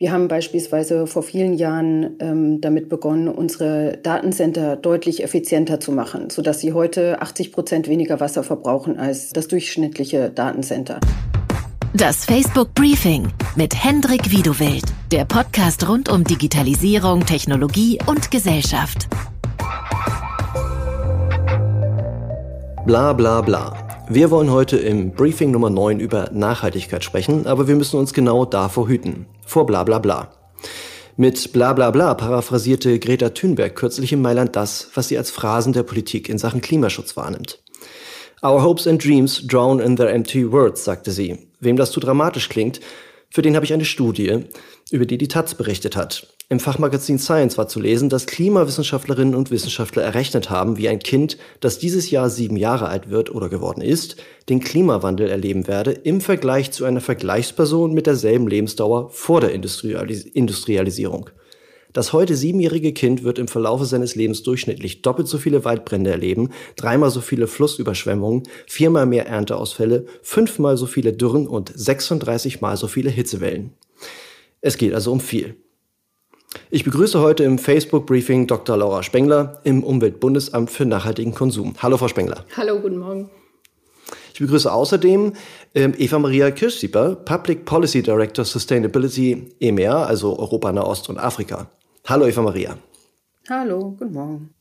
Wir haben beispielsweise vor vielen Jahren ähm, damit begonnen, unsere Datencenter deutlich effizienter zu machen, sodass sie heute 80 Prozent weniger Wasser verbrauchen als das durchschnittliche Datencenter. Das Facebook Briefing mit Hendrik Wiedewild, der Podcast rund um Digitalisierung, Technologie und Gesellschaft. Bla bla bla. Wir wollen heute im Briefing Nummer 9 über Nachhaltigkeit sprechen, aber wir müssen uns genau davor hüten vor bla bla bla. Mit bla bla bla paraphrasierte Greta Thunberg kürzlich in Mailand das, was sie als Phrasen der Politik in Sachen Klimaschutz wahrnimmt. Our hopes and dreams drown in their empty words, sagte sie. Wem das zu dramatisch klingt, für den habe ich eine Studie, über die die Taz berichtet hat. Im Fachmagazin Science war zu lesen, dass Klimawissenschaftlerinnen und Wissenschaftler errechnet haben, wie ein Kind, das dieses Jahr sieben Jahre alt wird oder geworden ist, den Klimawandel erleben werde im Vergleich zu einer Vergleichsperson mit derselben Lebensdauer vor der Industrialis Industrialisierung. Das heute siebenjährige Kind wird im Verlaufe seines Lebens durchschnittlich doppelt so viele Waldbrände erleben, dreimal so viele Flussüberschwemmungen, viermal mehr Ernteausfälle, fünfmal so viele Dürren und 36 mal so viele Hitzewellen. Es geht also um viel. Ich begrüße heute im Facebook-Briefing Dr. Laura Spengler im Umweltbundesamt für nachhaltigen Konsum. Hallo, Frau Spengler. Hallo, guten Morgen. Ich begrüße außerdem ähm, Eva Maria Kirschsieper, Public Policy Director Sustainability EMEA, also Europa, Nahost und Afrika. Hallo, Eva Maria. Hallo, guten Morgen.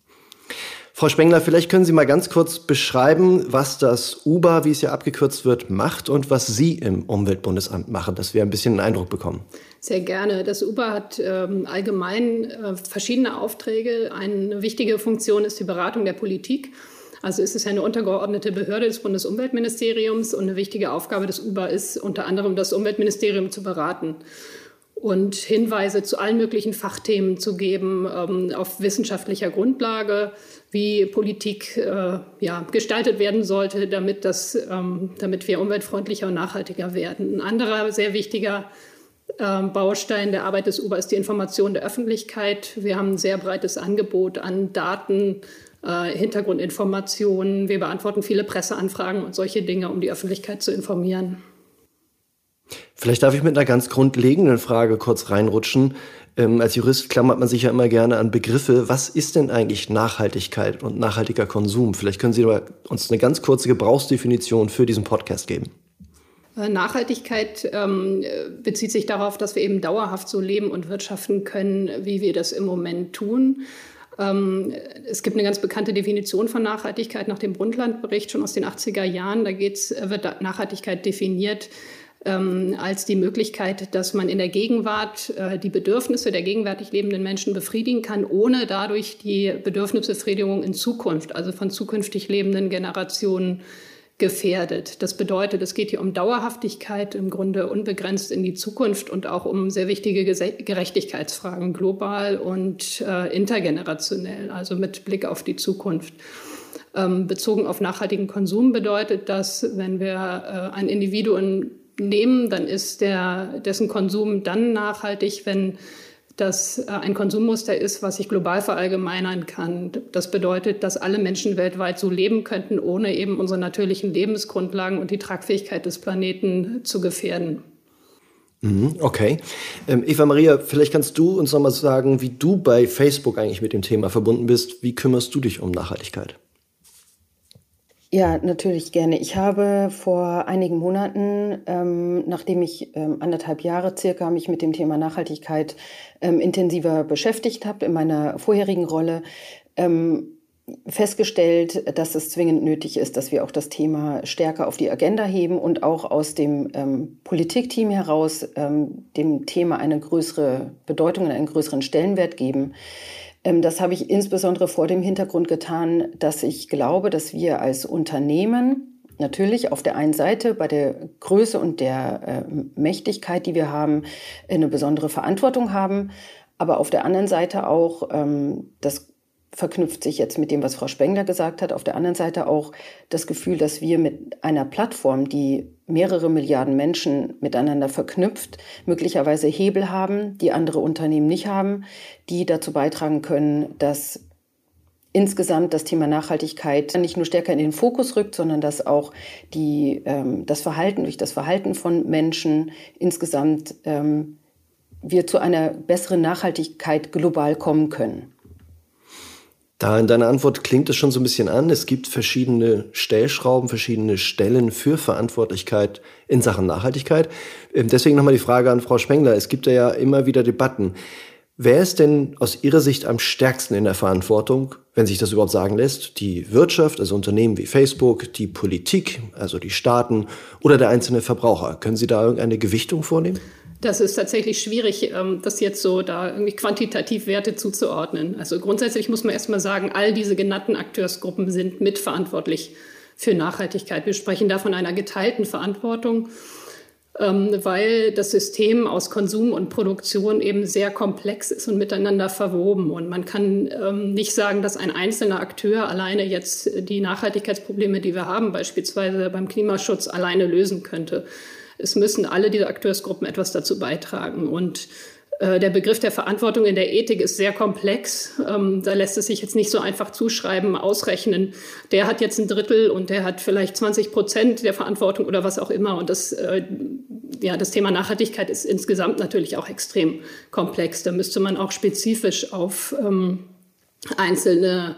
Frau Spengler, vielleicht können Sie mal ganz kurz beschreiben, was das UBA, wie es ja abgekürzt wird, macht und was Sie im Umweltbundesamt machen, dass wir ein bisschen einen Eindruck bekommen. Sehr gerne. Das UBA hat ähm, allgemein äh, verschiedene Aufträge. Eine wichtige Funktion ist die Beratung der Politik. Also ist es eine untergeordnete Behörde des Bundesumweltministeriums und eine wichtige Aufgabe des UBA ist unter anderem das Umweltministerium zu beraten und Hinweise zu allen möglichen Fachthemen zu geben ähm, auf wissenschaftlicher Grundlage, wie Politik äh, ja, gestaltet werden sollte, damit, das, ähm, damit wir umweltfreundlicher und nachhaltiger werden. Ein anderer sehr wichtiger Baustein der Arbeit des UBA ist die Information der Öffentlichkeit. Wir haben ein sehr breites Angebot an Daten, äh, Hintergrundinformationen. Wir beantworten viele Presseanfragen und solche Dinge, um die Öffentlichkeit zu informieren. Vielleicht darf ich mit einer ganz grundlegenden Frage kurz reinrutschen. Ähm, als Jurist klammert man sich ja immer gerne an Begriffe. Was ist denn eigentlich Nachhaltigkeit und nachhaltiger Konsum? Vielleicht können Sie uns eine ganz kurze Gebrauchsdefinition für diesen Podcast geben. Äh, Nachhaltigkeit ähm, bezieht sich darauf, dass wir eben dauerhaft so leben und wirtschaften können, wie wir das im Moment tun. Ähm, es gibt eine ganz bekannte Definition von Nachhaltigkeit nach dem Brundtland-Bericht schon aus den 80er Jahren. Da geht's, wird Nachhaltigkeit definiert ähm, als die Möglichkeit, dass man in der Gegenwart äh, die Bedürfnisse der gegenwärtig lebenden Menschen befriedigen kann, ohne dadurch die Bedürfnisbefriedigung in Zukunft, also von zukünftig lebenden Generationen, gefährdet. Das bedeutet, es geht hier um Dauerhaftigkeit, im Grunde unbegrenzt in die Zukunft und auch um sehr wichtige Gerechtigkeitsfragen, global und äh, intergenerationell, also mit Blick auf die Zukunft. Ähm, bezogen auf nachhaltigen Konsum bedeutet das, wenn wir äh, ein Individuum nehmen, dann ist der, dessen Konsum dann nachhaltig, wenn das äh, ein Konsummuster ist, was sich global verallgemeinern kann. Das bedeutet, dass alle Menschen weltweit so leben könnten, ohne eben unsere natürlichen Lebensgrundlagen und die Tragfähigkeit des Planeten zu gefährden. Mhm, okay. Ähm, Eva Maria, vielleicht kannst du uns nochmal sagen, wie du bei Facebook eigentlich mit dem Thema verbunden bist. Wie kümmerst du dich um Nachhaltigkeit? Ja, natürlich gerne. Ich habe vor einigen Monaten, ähm, nachdem ich ähm, anderthalb Jahre circa mich mit dem Thema Nachhaltigkeit ähm, intensiver beschäftigt habe in meiner vorherigen Rolle, ähm, festgestellt, dass es zwingend nötig ist, dass wir auch das Thema stärker auf die Agenda heben und auch aus dem ähm, Politikteam heraus ähm, dem Thema eine größere Bedeutung und einen größeren Stellenwert geben. Ähm, das habe ich insbesondere vor dem Hintergrund getan, dass ich glaube, dass wir als Unternehmen natürlich auf der einen Seite bei der Größe und der äh, Mächtigkeit, die wir haben, eine besondere Verantwortung haben, aber auf der anderen Seite auch ähm, das verknüpft sich jetzt mit dem, was Frau Spengler gesagt hat. Auf der anderen Seite auch das Gefühl, dass wir mit einer Plattform, die mehrere Milliarden Menschen miteinander verknüpft, möglicherweise Hebel haben, die andere Unternehmen nicht haben, die dazu beitragen können, dass insgesamt das Thema Nachhaltigkeit nicht nur stärker in den Fokus rückt, sondern dass auch die, ähm, das Verhalten durch das Verhalten von Menschen insgesamt ähm, wir zu einer besseren Nachhaltigkeit global kommen können. Da in deiner Antwort klingt es schon so ein bisschen an. Es gibt verschiedene Stellschrauben, verschiedene Stellen für Verantwortlichkeit in Sachen Nachhaltigkeit. Ähm, deswegen nochmal die Frage an Frau Spengler. Es gibt ja immer wieder Debatten. Wer ist denn aus Ihrer Sicht am stärksten in der Verantwortung, wenn sich das überhaupt sagen lässt? Die Wirtschaft, also Unternehmen wie Facebook, die Politik, also die Staaten oder der einzelne Verbraucher? Können Sie da irgendeine Gewichtung vornehmen? Das ist tatsächlich schwierig, ähm, das jetzt so da irgendwie quantitativ Werte zuzuordnen. Also grundsätzlich muss man erstmal sagen, all diese genannten Akteursgruppen sind mitverantwortlich für Nachhaltigkeit. Wir sprechen da von einer geteilten Verantwortung, ähm, weil das System aus Konsum und Produktion eben sehr komplex ist und miteinander verwoben. Und man kann ähm, nicht sagen, dass ein einzelner Akteur alleine jetzt die Nachhaltigkeitsprobleme, die wir haben, beispielsweise beim Klimaschutz, alleine lösen könnte es müssen alle diese Akteursgruppen etwas dazu beitragen. Und äh, der Begriff der Verantwortung in der Ethik ist sehr komplex. Ähm, da lässt es sich jetzt nicht so einfach zuschreiben, ausrechnen. Der hat jetzt ein Drittel und der hat vielleicht 20 Prozent der Verantwortung oder was auch immer. Und das, äh, ja, das Thema Nachhaltigkeit ist insgesamt natürlich auch extrem komplex. Da müsste man auch spezifisch auf ähm, einzelne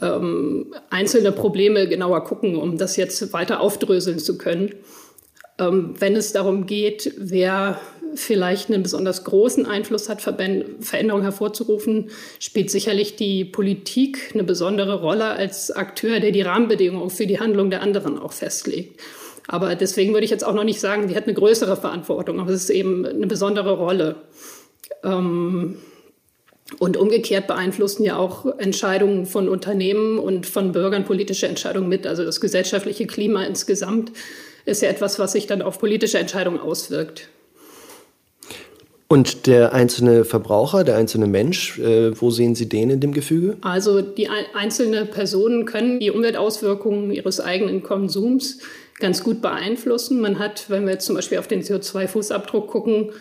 ähm, einzelne Probleme genauer gucken, um das jetzt weiter aufdröseln zu können. Ähm, wenn es darum geht, wer vielleicht einen besonders großen Einfluss hat, Veränderungen hervorzurufen, spielt sicherlich die Politik eine besondere Rolle als Akteur, der die Rahmenbedingungen für die Handlung der anderen auch festlegt. Aber deswegen würde ich jetzt auch noch nicht sagen, die hat eine größere Verantwortung, aber es ist eben eine besondere Rolle. Ähm, und umgekehrt beeinflussen ja auch Entscheidungen von Unternehmen und von Bürgern politische Entscheidungen mit. Also das gesellschaftliche Klima insgesamt ist ja etwas, was sich dann auf politische Entscheidungen auswirkt. Und der einzelne Verbraucher, der einzelne Mensch, äh, wo sehen Sie den in dem Gefüge? Also die einzelnen Personen können die Umweltauswirkungen ihres eigenen Konsums ganz gut beeinflussen. Man hat, wenn wir jetzt zum Beispiel auf den CO2-Fußabdruck gucken,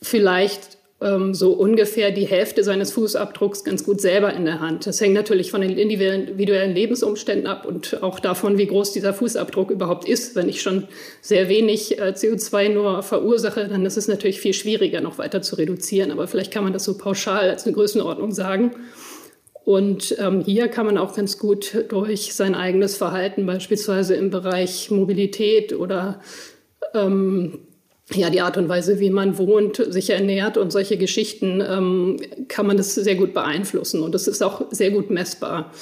vielleicht ähm, so ungefähr die Hälfte seines Fußabdrucks ganz gut selber in der Hand. Das hängt natürlich von den individuellen Lebensumständen ab und auch davon, wie groß dieser Fußabdruck überhaupt ist. Wenn ich schon sehr wenig äh, CO2 nur verursache, dann ist es natürlich viel schwieriger, noch weiter zu reduzieren. Aber vielleicht kann man das so pauschal als eine Größenordnung sagen. Und ähm, hier kann man auch ganz gut durch sein eigenes Verhalten, beispielsweise im Bereich Mobilität oder ähm, ja, die Art und Weise, wie man wohnt, sich ernährt und solche Geschichten, ähm, kann man das sehr gut beeinflussen. Und das ist auch sehr gut messbar.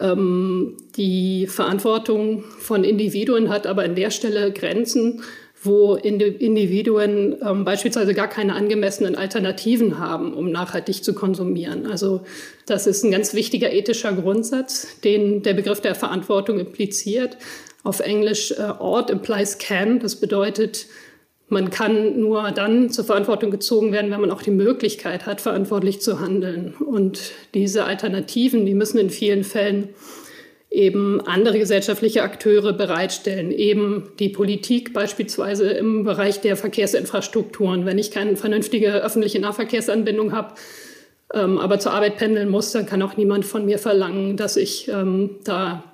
Ähm, die Verantwortung von Individuen hat aber an der Stelle Grenzen, wo Individuen ähm, beispielsweise gar keine angemessenen Alternativen haben, um nachhaltig zu konsumieren. Also das ist ein ganz wichtiger ethischer Grundsatz, den der Begriff der Verantwortung impliziert. Auf Englisch äh, ought implies can. Das bedeutet, man kann nur dann zur Verantwortung gezogen werden, wenn man auch die Möglichkeit hat, verantwortlich zu handeln. Und diese Alternativen, die müssen in vielen Fällen eben andere gesellschaftliche Akteure bereitstellen, eben die Politik beispielsweise im Bereich der Verkehrsinfrastrukturen. Wenn ich keine vernünftige öffentliche Nahverkehrsanbindung habe, ähm, aber zur Arbeit pendeln muss, dann kann auch niemand von mir verlangen, dass ich ähm, da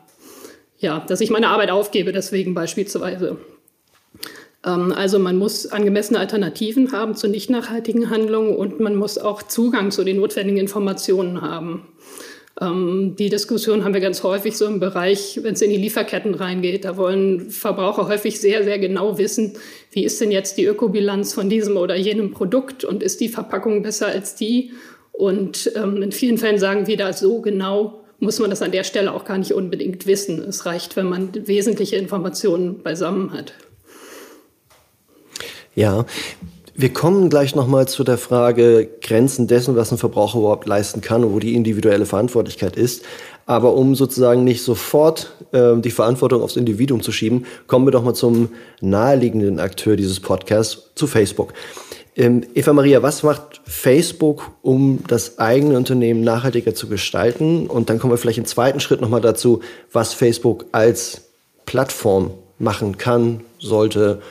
ja, dass ich meine Arbeit aufgebe, deswegen beispielsweise. Ähm, also man muss angemessene Alternativen haben zu nicht nachhaltigen Handlungen und man muss auch Zugang zu den notwendigen Informationen haben. Ähm, die Diskussion haben wir ganz häufig so im Bereich, wenn es in die Lieferketten reingeht. Da wollen Verbraucher häufig sehr, sehr genau wissen, wie ist denn jetzt die Ökobilanz von diesem oder jenem Produkt und ist die Verpackung besser als die? Und ähm, in vielen Fällen sagen wir da so genau, muss man das an der Stelle auch gar nicht unbedingt wissen. Es reicht, wenn man wesentliche Informationen beisammen hat. Ja, wir kommen gleich nochmal zu der Frage Grenzen dessen, was ein Verbraucher überhaupt leisten kann und wo die individuelle Verantwortlichkeit ist. Aber um sozusagen nicht sofort äh, die Verantwortung aufs Individuum zu schieben, kommen wir doch mal zum naheliegenden Akteur dieses Podcasts, zu Facebook. Ähm, Eva Maria, was macht Facebook, um das eigene Unternehmen nachhaltiger zu gestalten? Und dann kommen wir vielleicht im zweiten Schritt nochmal dazu, was Facebook als Plattform machen kann, sollte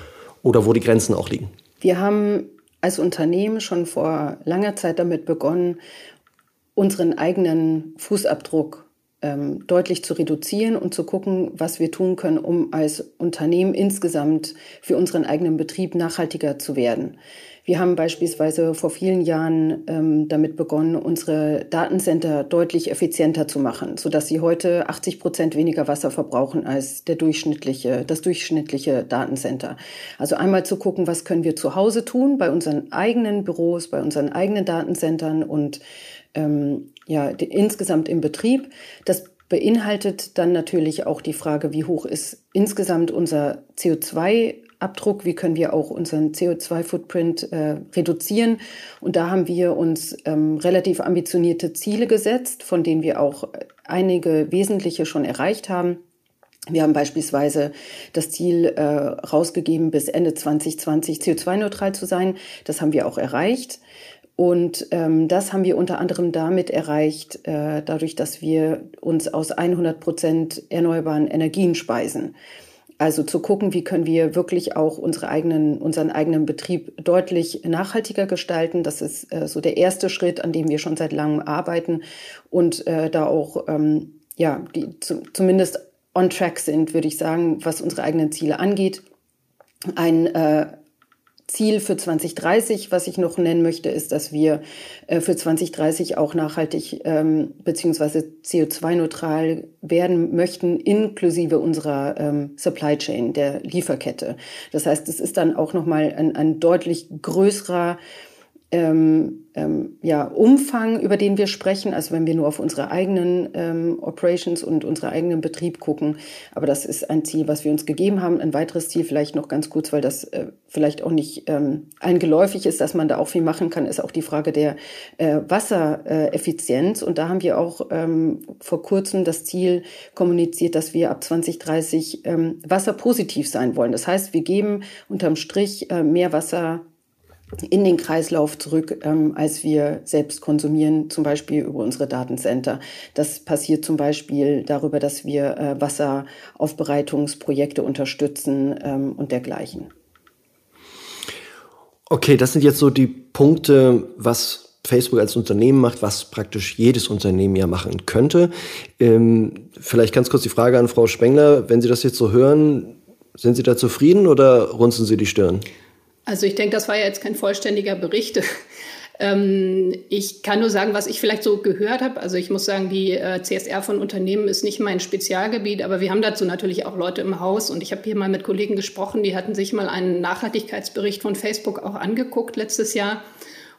oder wo die Grenzen auch liegen? Wir haben als Unternehmen schon vor langer Zeit damit begonnen, unseren eigenen Fußabdruck ähm, deutlich zu reduzieren und zu gucken, was wir tun können, um als Unternehmen insgesamt für unseren eigenen Betrieb nachhaltiger zu werden. Wir haben beispielsweise vor vielen Jahren ähm, damit begonnen, unsere Datencenter deutlich effizienter zu machen, sodass sie heute 80 Prozent weniger Wasser verbrauchen als der durchschnittliche, das durchschnittliche Datencenter. Also einmal zu gucken, was können wir zu Hause tun, bei unseren eigenen Büros, bei unseren eigenen Datencentern und ähm, ja, die, insgesamt im Betrieb. Das beinhaltet dann natürlich auch die Frage, wie hoch ist insgesamt unser CO2-Abdruck, wie können wir auch unseren CO2-Footprint äh, reduzieren. Und da haben wir uns ähm, relativ ambitionierte Ziele gesetzt, von denen wir auch einige wesentliche schon erreicht haben. Wir haben beispielsweise das Ziel äh, rausgegeben, bis Ende 2020 CO2-neutral zu sein. Das haben wir auch erreicht. Und ähm, das haben wir unter anderem damit erreicht, äh, dadurch, dass wir uns aus 100 Prozent erneuerbaren Energien speisen. Also zu gucken, wie können wir wirklich auch unsere eigenen, unseren eigenen Betrieb deutlich nachhaltiger gestalten. Das ist äh, so der erste Schritt, an dem wir schon seit langem arbeiten und äh, da auch ähm, ja die zu, zumindest on track sind, würde ich sagen, was unsere eigenen Ziele angeht. Ein äh, Ziel für 2030, was ich noch nennen möchte, ist, dass wir äh, für 2030 auch nachhaltig ähm, beziehungsweise CO2-neutral werden möchten, inklusive unserer ähm, Supply Chain, der Lieferkette. Das heißt, es ist dann auch nochmal ein, ein deutlich größerer ähm, ähm, ja, Umfang, über den wir sprechen, also wenn wir nur auf unsere eigenen ähm, Operations und unseren eigenen Betrieb gucken. Aber das ist ein Ziel, was wir uns gegeben haben. Ein weiteres Ziel vielleicht noch ganz kurz, weil das äh, vielleicht auch nicht ähm, allen geläufig ist, dass man da auch viel machen kann, ist auch die Frage der äh, Wassereffizienz. Und da haben wir auch ähm, vor kurzem das Ziel kommuniziert, dass wir ab 2030 ähm, wasserpositiv sein wollen. Das heißt, wir geben unterm Strich äh, mehr Wasser in den Kreislauf zurück, ähm, als wir selbst konsumieren, zum Beispiel über unsere Datencenter. Das passiert zum Beispiel darüber, dass wir äh, Wasseraufbereitungsprojekte unterstützen ähm, und dergleichen. Okay, das sind jetzt so die Punkte, was Facebook als Unternehmen macht, was praktisch jedes Unternehmen ja machen könnte. Ähm, vielleicht ganz kurz die Frage an Frau Spengler, wenn Sie das jetzt so hören, sind Sie da zufrieden oder runzen Sie die Stirn? Also ich denke, das war ja jetzt kein vollständiger Bericht. Ähm, ich kann nur sagen, was ich vielleicht so gehört habe. Also ich muss sagen, die äh, CSR von Unternehmen ist nicht mein Spezialgebiet, aber wir haben dazu natürlich auch Leute im Haus. Und ich habe hier mal mit Kollegen gesprochen, die hatten sich mal einen Nachhaltigkeitsbericht von Facebook auch angeguckt letztes Jahr.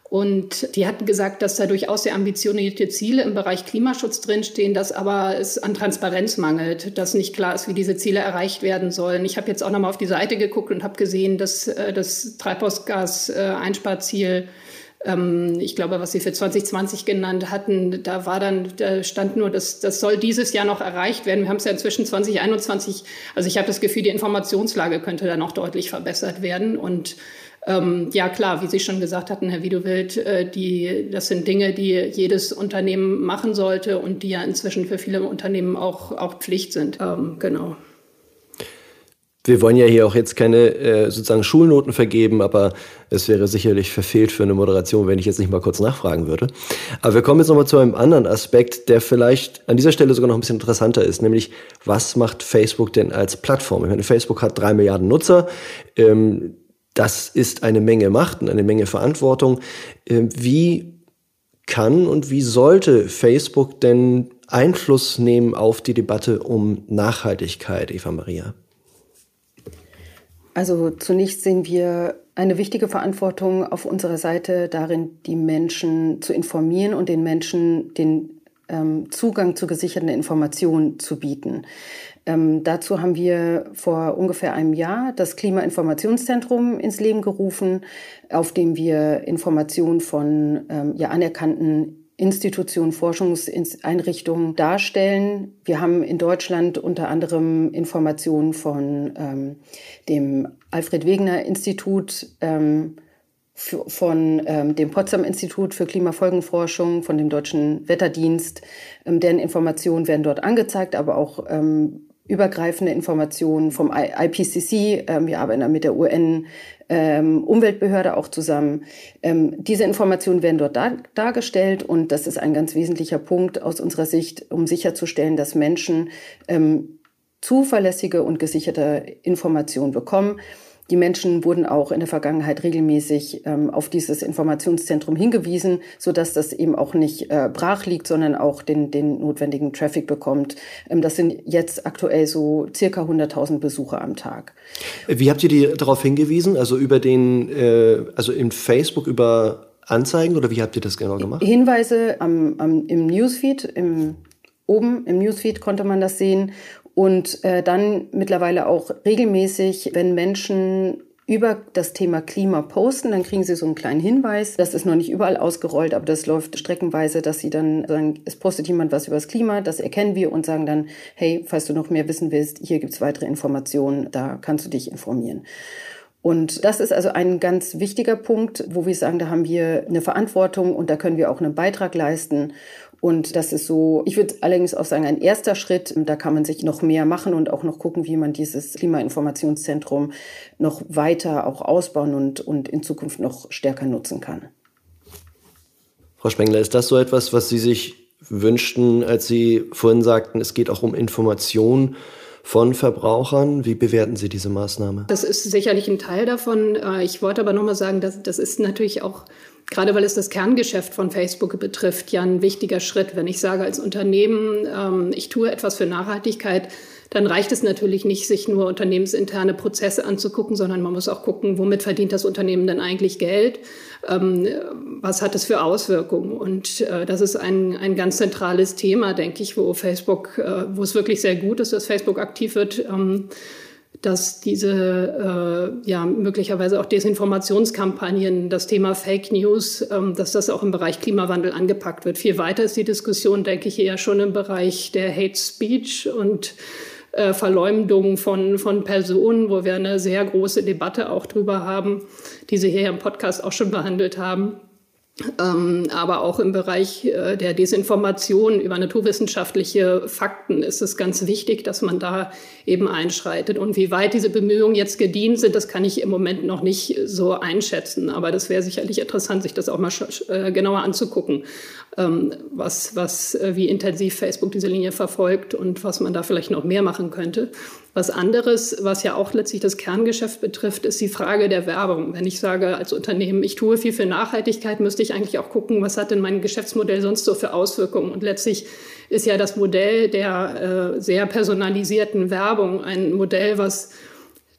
Und die hatten gesagt, dass da durchaus sehr ambitionierte Ziele im Bereich Klimaschutz drinstehen, dass aber es an Transparenz mangelt, dass nicht klar ist, wie diese Ziele erreicht werden sollen. Ich habe jetzt auch nochmal auf die Seite geguckt und habe gesehen, dass äh, das Treibhausgas-Einsparziel ähm, ich glaube, was Sie für 2020 genannt hatten, da war dann, da stand nur, dass das soll dieses Jahr noch erreicht werden. Wir haben es ja inzwischen 2021. Also ich habe das Gefühl, die Informationslage könnte da noch deutlich verbessert werden und ähm, ja klar, wie Sie schon gesagt hatten, Herr Wiedewild, äh, die, das sind Dinge, die jedes Unternehmen machen sollte und die ja inzwischen für viele Unternehmen auch, auch Pflicht sind. Ähm, genau. Wir wollen ja hier auch jetzt keine äh, sozusagen Schulnoten vergeben, aber es wäre sicherlich verfehlt für eine Moderation, wenn ich jetzt nicht mal kurz nachfragen würde. Aber wir kommen jetzt nochmal zu einem anderen Aspekt, der vielleicht an dieser Stelle sogar noch ein bisschen interessanter ist, nämlich was macht Facebook denn als Plattform? Ich meine, Facebook hat drei Milliarden Nutzer. Ähm, das ist eine Menge Macht und eine Menge Verantwortung. Ähm, wie kann und wie sollte Facebook denn Einfluss nehmen auf die Debatte um Nachhaltigkeit, Eva Maria? Also zunächst sehen wir eine wichtige Verantwortung auf unserer Seite darin, die Menschen zu informieren und den Menschen den ähm, Zugang zu gesicherten Informationen zu bieten. Ähm, dazu haben wir vor ungefähr einem Jahr das Klimainformationszentrum ins Leben gerufen, auf dem wir Informationen von ähm, ja, anerkannten Institutionen, Forschungseinrichtungen darstellen. Wir haben in Deutschland unter anderem Informationen von ähm, dem Alfred Wegener Institut, ähm, von ähm, dem Potsdam Institut für Klimafolgenforschung, von dem Deutschen Wetterdienst. Ähm, deren Informationen werden dort angezeigt, aber auch ähm, übergreifende Informationen vom IPCC. Ähm, wir arbeiten mit der UN ähm, auch zusammen. Ähm, diese Informationen werden dort dar dargestellt und das ist ein ganz wesentlicher Punkt aus unserer Sicht, um sicherzustellen, dass Menschen zuverlässige und gesicherte Informationen bekommen. Die Menschen wurden auch in der Vergangenheit regelmäßig ähm, auf dieses Informationszentrum hingewiesen, so dass das eben auch nicht äh, brach liegt, sondern auch den, den notwendigen Traffic bekommt. Ähm, das sind jetzt aktuell so circa 100.000 Besucher am Tag. Wie habt ihr die darauf hingewiesen? Also über den, äh, also in Facebook über Anzeigen oder wie habt ihr das genau gemacht? Hinweise am, am, im Newsfeed, im, oben im Newsfeed konnte man das sehen und äh, dann mittlerweile auch regelmäßig, wenn Menschen über das Thema Klima posten, dann kriegen sie so einen kleinen Hinweis. Das ist noch nicht überall ausgerollt, aber das läuft streckenweise, dass sie dann sagen, es postet jemand was über das Klima, das erkennen wir und sagen dann, hey, falls du noch mehr wissen willst, hier gibt's weitere Informationen, da kannst du dich informieren. Und das ist also ein ganz wichtiger Punkt, wo wir sagen, da haben wir eine Verantwortung und da können wir auch einen Beitrag leisten. Und das ist so, ich würde allerdings auch sagen, ein erster Schritt. Da kann man sich noch mehr machen und auch noch gucken, wie man dieses Klimainformationszentrum noch weiter auch ausbauen und, und in Zukunft noch stärker nutzen kann. Frau Spengler, ist das so etwas, was Sie sich wünschten, als Sie vorhin sagten, es geht auch um Information von Verbrauchern. Wie bewerten Sie diese Maßnahme? Das ist sicherlich ein Teil davon. Äh, ich wollte aber nochmal sagen, dass das ist natürlich auch gerade weil es das Kerngeschäft von Facebook betrifft, ja ein wichtiger Schritt. Wenn ich sage als Unternehmen, ähm, ich tue etwas für Nachhaltigkeit, dann reicht es natürlich nicht, sich nur unternehmensinterne Prozesse anzugucken, sondern man muss auch gucken, womit verdient das Unternehmen denn eigentlich Geld? Ähm, was hat es für Auswirkungen? Und äh, das ist ein, ein ganz zentrales Thema, denke ich, wo Facebook, äh, wo es wirklich sehr gut ist, dass Facebook aktiv wird. Ähm, dass diese äh, ja möglicherweise auch Desinformationskampagnen, das Thema Fake News, ähm, dass das auch im Bereich Klimawandel angepackt wird. Viel weiter ist die Diskussion, denke ich, eher schon im Bereich der Hate Speech und äh, Verleumdung von, von Personen, wo wir eine sehr große Debatte auch drüber haben, die Sie hier im Podcast auch schon behandelt haben. Ähm, aber auch im Bereich äh, der Desinformation über naturwissenschaftliche Fakten ist es ganz wichtig, dass man da eben einschreitet. Und wie weit diese Bemühungen jetzt gedient sind, das kann ich im Moment noch nicht so einschätzen. Aber das wäre sicherlich interessant, sich das auch mal äh, genauer anzugucken, ähm, was, was, äh, wie intensiv Facebook diese Linie verfolgt und was man da vielleicht noch mehr machen könnte. Was anderes, was ja auch letztlich das Kerngeschäft betrifft, ist die Frage der Werbung. Wenn ich sage als Unternehmen, ich tue viel für Nachhaltigkeit, müsste ich eigentlich auch gucken, was hat denn mein Geschäftsmodell sonst so für Auswirkungen. Und letztlich ist ja das Modell der äh, sehr personalisierten Werbung ein Modell, was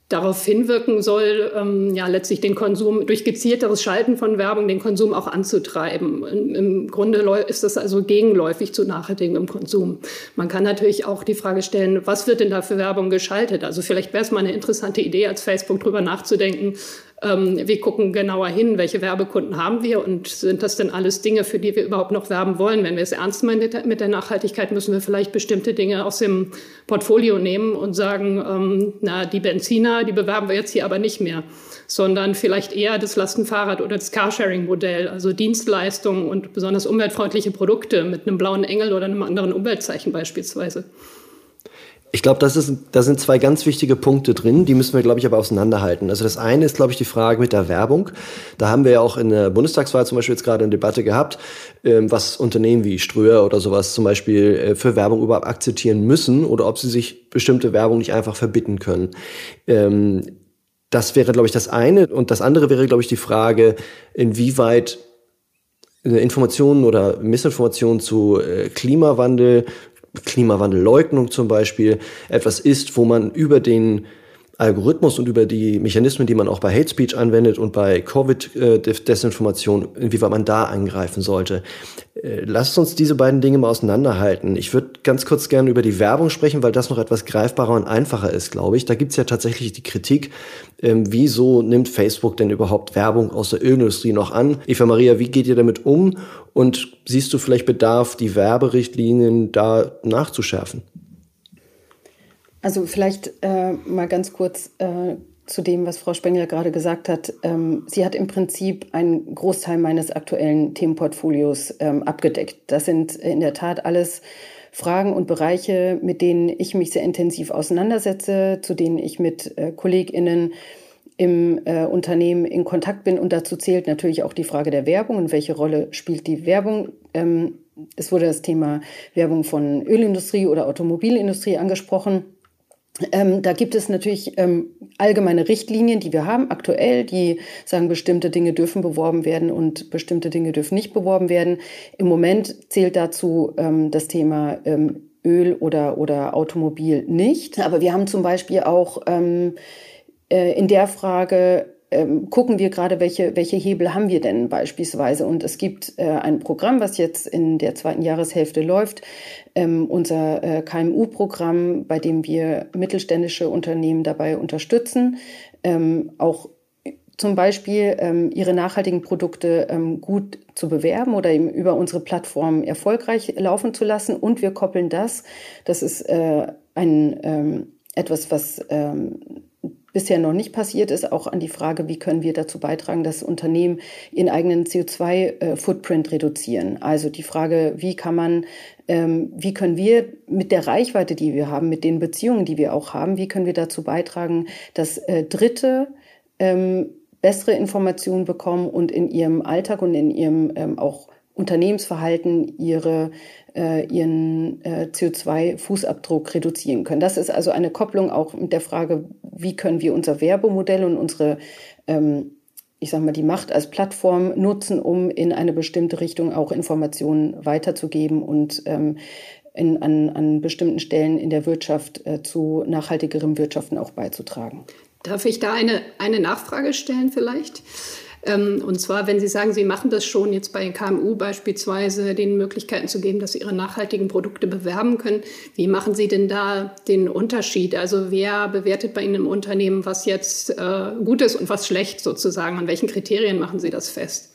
darauf hinwirken soll, ähm, ja letztlich den Konsum durch gezielteres Schalten von Werbung den Konsum auch anzutreiben. Im, Im, Grunde ist das also gegenläufig zu nachhaltigem Konsum. Man kann natürlich auch die Frage stellen, was wird denn da für Werbung geschaltet? Also vielleicht wäre es mal eine interessante Idee, als Facebook drüber nachzudenken, ähm, wir gucken genauer hin, welche Werbekunden haben wir und sind das denn alles Dinge, für die wir überhaupt noch werben wollen. Wenn wir es ernst meinen mit der Nachhaltigkeit, müssen wir vielleicht bestimmte Dinge aus dem Portfolio nehmen und sagen, ähm, na, die Benziner, die bewerben wir jetzt hier aber nicht mehr, sondern vielleicht eher das Lastenfahrrad oder das Carsharing-Modell, also Dienstleistungen und besonders umweltfreundliche Produkte mit einem blauen Engel oder einem anderen Umweltzeichen beispielsweise. Ich glaube, das ist, da sind zwei ganz wichtige Punkte drin, die müssen wir, glaube ich, aber auseinanderhalten. Also das eine ist, glaube ich, die Frage mit der Werbung. Da haben wir ja auch in der Bundestagswahl zum Beispiel jetzt gerade eine Debatte gehabt, ähm, was Unternehmen wie Ströer oder sowas zum Beispiel äh, für Werbung überhaupt akzeptieren müssen oder ob sie sich bestimmte Werbung nicht einfach verbitten können. Ähm, das wäre, glaube ich, das eine. Und das andere wäre, glaube ich, die Frage, inwieweit Informationen oder Missinformationen zu äh, Klimawandel Klimawandelleugnung zum Beispiel etwas ist, wo man über den Algorithmus und über die Mechanismen, die man auch bei Hate Speech anwendet und bei Covid-Desinformation, inwieweit man da eingreifen sollte. Äh, lasst uns diese beiden Dinge mal auseinanderhalten. Ich würde ganz kurz gerne über die Werbung sprechen, weil das noch etwas greifbarer und einfacher ist, glaube ich. Da gibt es ja tatsächlich die Kritik, ähm, wieso nimmt Facebook denn überhaupt Werbung aus der Ölindustrie noch an? Eva Maria, wie geht ihr damit um? Und siehst du vielleicht Bedarf, die Werberichtlinien da nachzuschärfen? Also vielleicht äh, mal ganz kurz äh, zu dem, was Frau Spengler gerade gesagt hat. Ähm, sie hat im Prinzip einen Großteil meines aktuellen Themenportfolios ähm, abgedeckt. Das sind in der Tat alles Fragen und Bereiche, mit denen ich mich sehr intensiv auseinandersetze, zu denen ich mit äh, KollegInnen im äh, Unternehmen in Kontakt bin. Und dazu zählt natürlich auch die Frage der Werbung und welche Rolle spielt die Werbung. Ähm, es wurde das Thema Werbung von Ölindustrie oder Automobilindustrie angesprochen. Ähm, da gibt es natürlich ähm, allgemeine Richtlinien, die wir haben aktuell, die sagen, bestimmte Dinge dürfen beworben werden und bestimmte Dinge dürfen nicht beworben werden. Im Moment zählt dazu ähm, das Thema ähm, Öl oder, oder Automobil nicht. Aber wir haben zum Beispiel auch ähm, äh, in der Frage ähm, gucken wir gerade, welche, welche Hebel haben wir denn beispielsweise. Und es gibt äh, ein Programm, was jetzt in der zweiten Jahreshälfte läuft, ähm, unser äh, KMU-Programm, bei dem wir mittelständische Unternehmen dabei unterstützen, ähm, auch zum Beispiel ähm, ihre nachhaltigen Produkte ähm, gut zu bewerben oder eben über unsere Plattform erfolgreich laufen zu lassen. Und wir koppeln das, das ist äh, ein ähm, etwas, was ähm, bisher noch nicht passiert ist, auch an die Frage, wie können wir dazu beitragen, dass Unternehmen ihren eigenen CO2-Footprint reduzieren. Also die Frage, wie kann man, ähm, wie können wir mit der Reichweite, die wir haben, mit den Beziehungen, die wir auch haben, wie können wir dazu beitragen, dass äh, Dritte ähm, bessere Informationen bekommen und in ihrem Alltag und in ihrem ähm, auch Unternehmensverhalten ihre, äh, ihren äh, CO2-Fußabdruck reduzieren können. Das ist also eine Kopplung auch mit der Frage, wie können wir unser Werbemodell und unsere, ähm, ich sage mal, die Macht als Plattform nutzen, um in eine bestimmte Richtung auch Informationen weiterzugeben und ähm, in, an, an bestimmten Stellen in der Wirtschaft äh, zu nachhaltigerem Wirtschaften auch beizutragen. Darf ich da eine, eine Nachfrage stellen vielleicht? Ähm, und zwar, wenn Sie sagen, Sie machen das schon jetzt bei KMU beispielsweise, den Möglichkeiten zu geben, dass sie ihre nachhaltigen Produkte bewerben können. Wie machen Sie denn da den Unterschied? Also wer bewertet bei Ihnen im Unternehmen, was jetzt äh, gut ist und was schlecht sozusagen? An welchen Kriterien machen Sie das fest?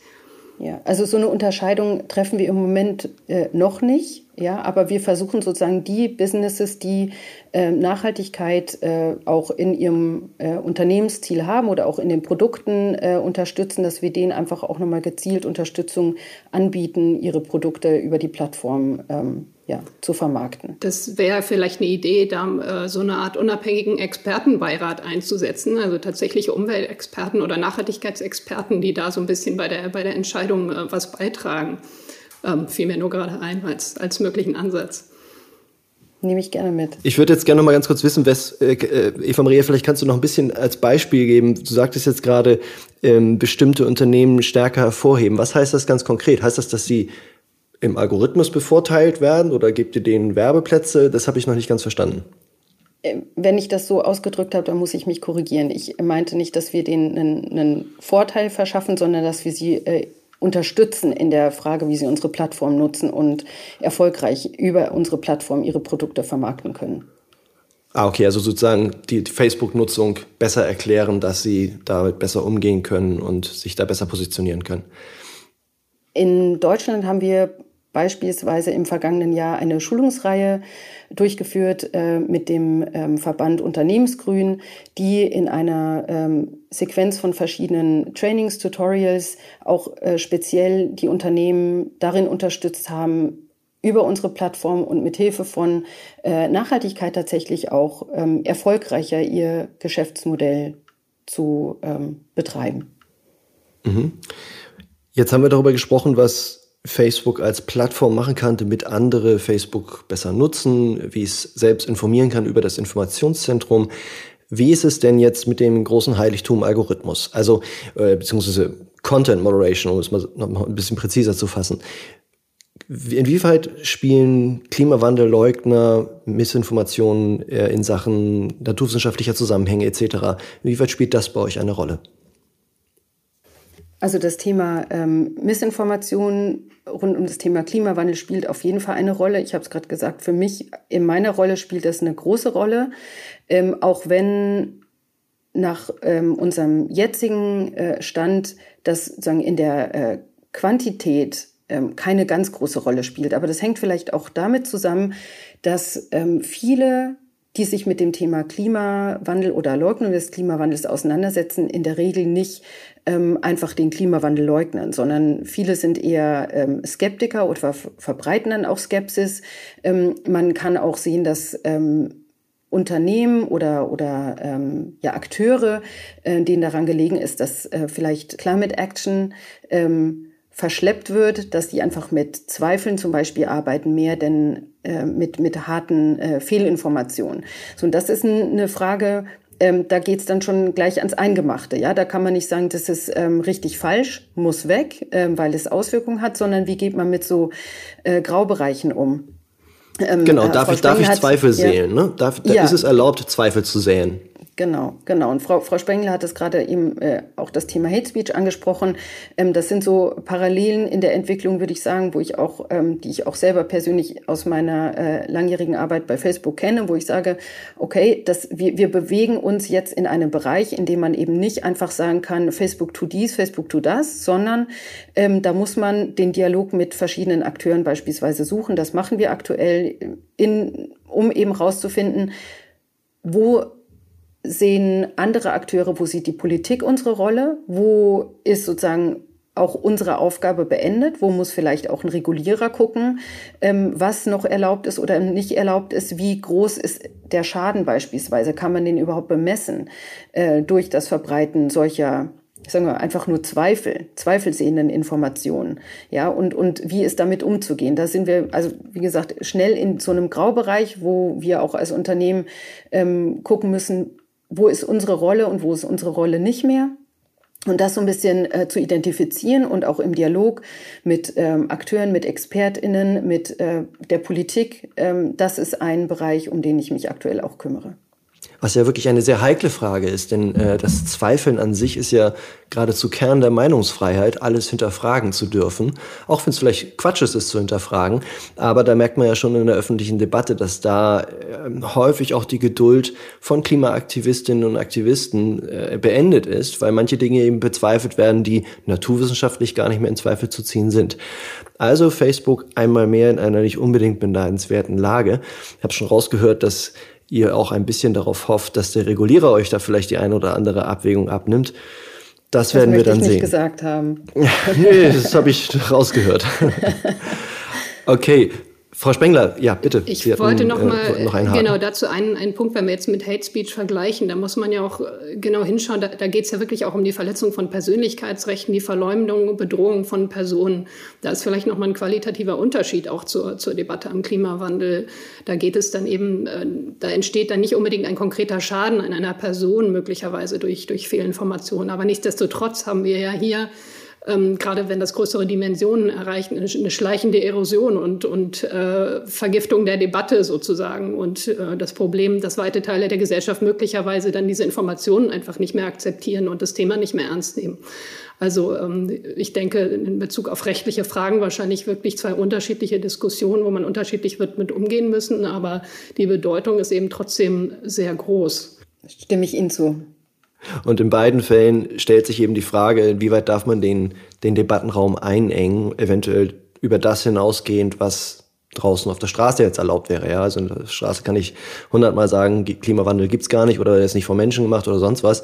Ja, also so eine Unterscheidung treffen wir im Moment äh, noch nicht. Ja, aber wir versuchen sozusagen die Businesses, die äh, Nachhaltigkeit äh, auch in ihrem äh, Unternehmensziel haben oder auch in den Produkten äh, unterstützen, dass wir denen einfach auch nochmal gezielt Unterstützung anbieten, ihre Produkte über die Plattform ähm, ja, zu vermarkten. Das wäre vielleicht eine Idee, da äh, so eine Art unabhängigen Expertenbeirat einzusetzen, also tatsächliche Umweltexperten oder Nachhaltigkeitsexperten, die da so ein bisschen bei der, bei der Entscheidung äh, was beitragen. Ähm, fiel mir nur gerade ein als, als möglichen Ansatz. Nehme ich gerne mit. Ich würde jetzt gerne noch mal ganz kurz wissen, was, äh, äh, Eva Maria, vielleicht kannst du noch ein bisschen als Beispiel geben. Du sagtest jetzt gerade, ähm, bestimmte Unternehmen stärker hervorheben. Was heißt das ganz konkret? Heißt das, dass sie im Algorithmus bevorteilt werden oder gebt ihr denen Werbeplätze? Das habe ich noch nicht ganz verstanden. Äh, wenn ich das so ausgedrückt habe, dann muss ich mich korrigieren. Ich meinte nicht, dass wir denen einen, einen Vorteil verschaffen, sondern dass wir sie äh, unterstützen in der Frage, wie sie unsere Plattform nutzen und erfolgreich über unsere Plattform ihre Produkte vermarkten können. Ah, okay, also sozusagen die Facebook-Nutzung besser erklären, dass sie damit besser umgehen können und sich da besser positionieren können. In Deutschland haben wir beispielsweise im vergangenen Jahr eine Schulungsreihe durchgeführt äh, mit dem ähm, Verband Unternehmensgrün, die in einer ähm, Sequenz von verschiedenen Trainings, Tutorials auch äh, speziell die Unternehmen darin unterstützt haben, über unsere Plattform und mit Hilfe von äh, Nachhaltigkeit tatsächlich auch ähm, erfolgreicher ihr Geschäftsmodell zu ähm, betreiben. Mhm. Jetzt haben wir darüber gesprochen, was Facebook als Plattform machen kann, damit andere Facebook besser nutzen, wie es selbst informieren kann über das Informationszentrum. Wie ist es denn jetzt mit dem großen Heiligtum Algorithmus? Also, äh, beziehungsweise Content Moderation, um es mal noch ein bisschen präziser zu fassen. Inwieweit spielen Klimawandelleugner, Missinformationen äh, in Sachen naturwissenschaftlicher Zusammenhänge etc., inwieweit spielt das bei euch eine Rolle? Also das Thema ähm, Missinformation rund um das Thema Klimawandel spielt auf jeden Fall eine Rolle. Ich habe es gerade gesagt, für mich in meiner Rolle spielt das eine große Rolle, ähm, auch wenn nach ähm, unserem jetzigen äh, Stand das sozusagen in der äh, Quantität ähm, keine ganz große Rolle spielt. Aber das hängt vielleicht auch damit zusammen, dass ähm, viele die sich mit dem Thema Klimawandel oder Leugnung des Klimawandels auseinandersetzen, in der Regel nicht ähm, einfach den Klimawandel leugnen, sondern viele sind eher ähm, Skeptiker oder verbreiten dann auch Skepsis. Ähm, man kann auch sehen, dass ähm, Unternehmen oder, oder ähm, ja, Akteure, äh, denen daran gelegen ist, dass äh, vielleicht Climate Action ähm, verschleppt wird, dass die einfach mit Zweifeln zum Beispiel arbeiten, mehr denn äh, mit, mit harten äh, Fehlinformationen. So, und das ist eine Frage, ähm, da geht's dann schon gleich ans Eingemachte. Ja, da kann man nicht sagen, das ist ähm, richtig falsch, muss weg, ähm, weil es Auswirkungen hat, sondern wie geht man mit so äh, Graubereichen um? Ähm, genau, darf ich, darf ich Zweifel hat, sehen? Ja, ne? darf, da ja. ist es erlaubt, Zweifel zu säen? Genau, genau. Und Frau, Frau Spengler hat es gerade eben äh, auch das Thema Hate Speech angesprochen. Ähm, das sind so Parallelen in der Entwicklung, würde ich sagen, wo ich auch, ähm, die ich auch selber persönlich aus meiner äh, langjährigen Arbeit bei Facebook kenne, wo ich sage, okay, das, wir, wir bewegen uns jetzt in einem Bereich, in dem man eben nicht einfach sagen kann, Facebook tut dies, Facebook tut das, sondern ähm, da muss man den Dialog mit verschiedenen Akteuren beispielsweise suchen. Das machen wir aktuell, in, um eben rauszufinden, wo sehen andere Akteure, wo sieht die Politik unsere Rolle, wo ist sozusagen auch unsere Aufgabe beendet, wo muss vielleicht auch ein Regulierer gucken, ähm, was noch erlaubt ist oder nicht erlaubt ist, wie groß ist der Schaden beispielsweise, kann man den überhaupt bemessen äh, durch das Verbreiten solcher sagen wir einfach nur Zweifel, zweifelsehenden Informationen, ja, und, und wie ist damit umzugehen. Da sind wir, also wie gesagt, schnell in so einem Graubereich, wo wir auch als Unternehmen ähm, gucken müssen, wo ist unsere Rolle und wo ist unsere Rolle nicht mehr. Und das so ein bisschen äh, zu identifizieren und auch im Dialog mit ähm, Akteuren, mit ExpertInnen, mit äh, der Politik, ähm, das ist ein Bereich, um den ich mich aktuell auch kümmere was ja wirklich eine sehr heikle Frage ist, denn äh, das Zweifeln an sich ist ja geradezu Kern der Meinungsfreiheit, alles hinterfragen zu dürfen, auch wenn es vielleicht Quatsch ist, es zu hinterfragen, aber da merkt man ja schon in der öffentlichen Debatte, dass da äh, häufig auch die Geduld von Klimaaktivistinnen und Aktivisten äh, beendet ist, weil manche Dinge eben bezweifelt werden, die naturwissenschaftlich gar nicht mehr in Zweifel zu ziehen sind. Also Facebook einmal mehr in einer nicht unbedingt beneidenswerten Lage. Ich habe schon rausgehört, dass ihr auch ein bisschen darauf hofft, dass der Regulierer euch da vielleicht die eine oder andere Abwägung abnimmt. Das, das werden wir dann ich nicht sehen. gesagt haben. nee, das habe ich rausgehört. okay, Frau Spengler, ja, bitte. Ich Sie wollte noch äh, mal noch genau dazu einen, einen Punkt, wenn wir jetzt mit Hate Speech vergleichen, da muss man ja auch äh, genau hinschauen. Da, da geht es ja wirklich auch um die Verletzung von Persönlichkeitsrechten, die Verleumdung, Bedrohung von Personen. Da ist vielleicht noch mal ein qualitativer Unterschied auch zur, zur Debatte am Klimawandel. Da geht es dann eben, äh, da entsteht dann nicht unbedingt ein konkreter Schaden an einer Person möglicherweise durch durch Fehlinformationen. Aber nichtsdestotrotz haben wir ja hier ähm, gerade wenn das größere Dimensionen erreicht, eine, schleichende Erosion und, und äh, Vergiftung der Debatte sozusagen und äh, das Problem, dass weite Teile der Gesellschaft möglicherweise dann diese Informationen einfach nicht mehr akzeptieren und das Thema nicht mehr ernst nehmen. Also ähm, ich denke in Bezug auf rechtliche Fragen wahrscheinlich wirklich zwei unterschiedliche Diskussionen, wo man unterschiedlich wird mit umgehen müssen, aber die Bedeutung ist eben trotzdem sehr groß. Stimme ich Ihnen zu. Und in beiden Fällen stellt sich eben die Frage, inwieweit darf man den, den Debattenraum einengen, eventuell über das hinausgehend, was draußen auf der Straße jetzt erlaubt wäre. Ja, also in der Straße kann ich hundertmal sagen, Klimawandel gibt's gar nicht oder er ist nicht von Menschen gemacht oder sonst was.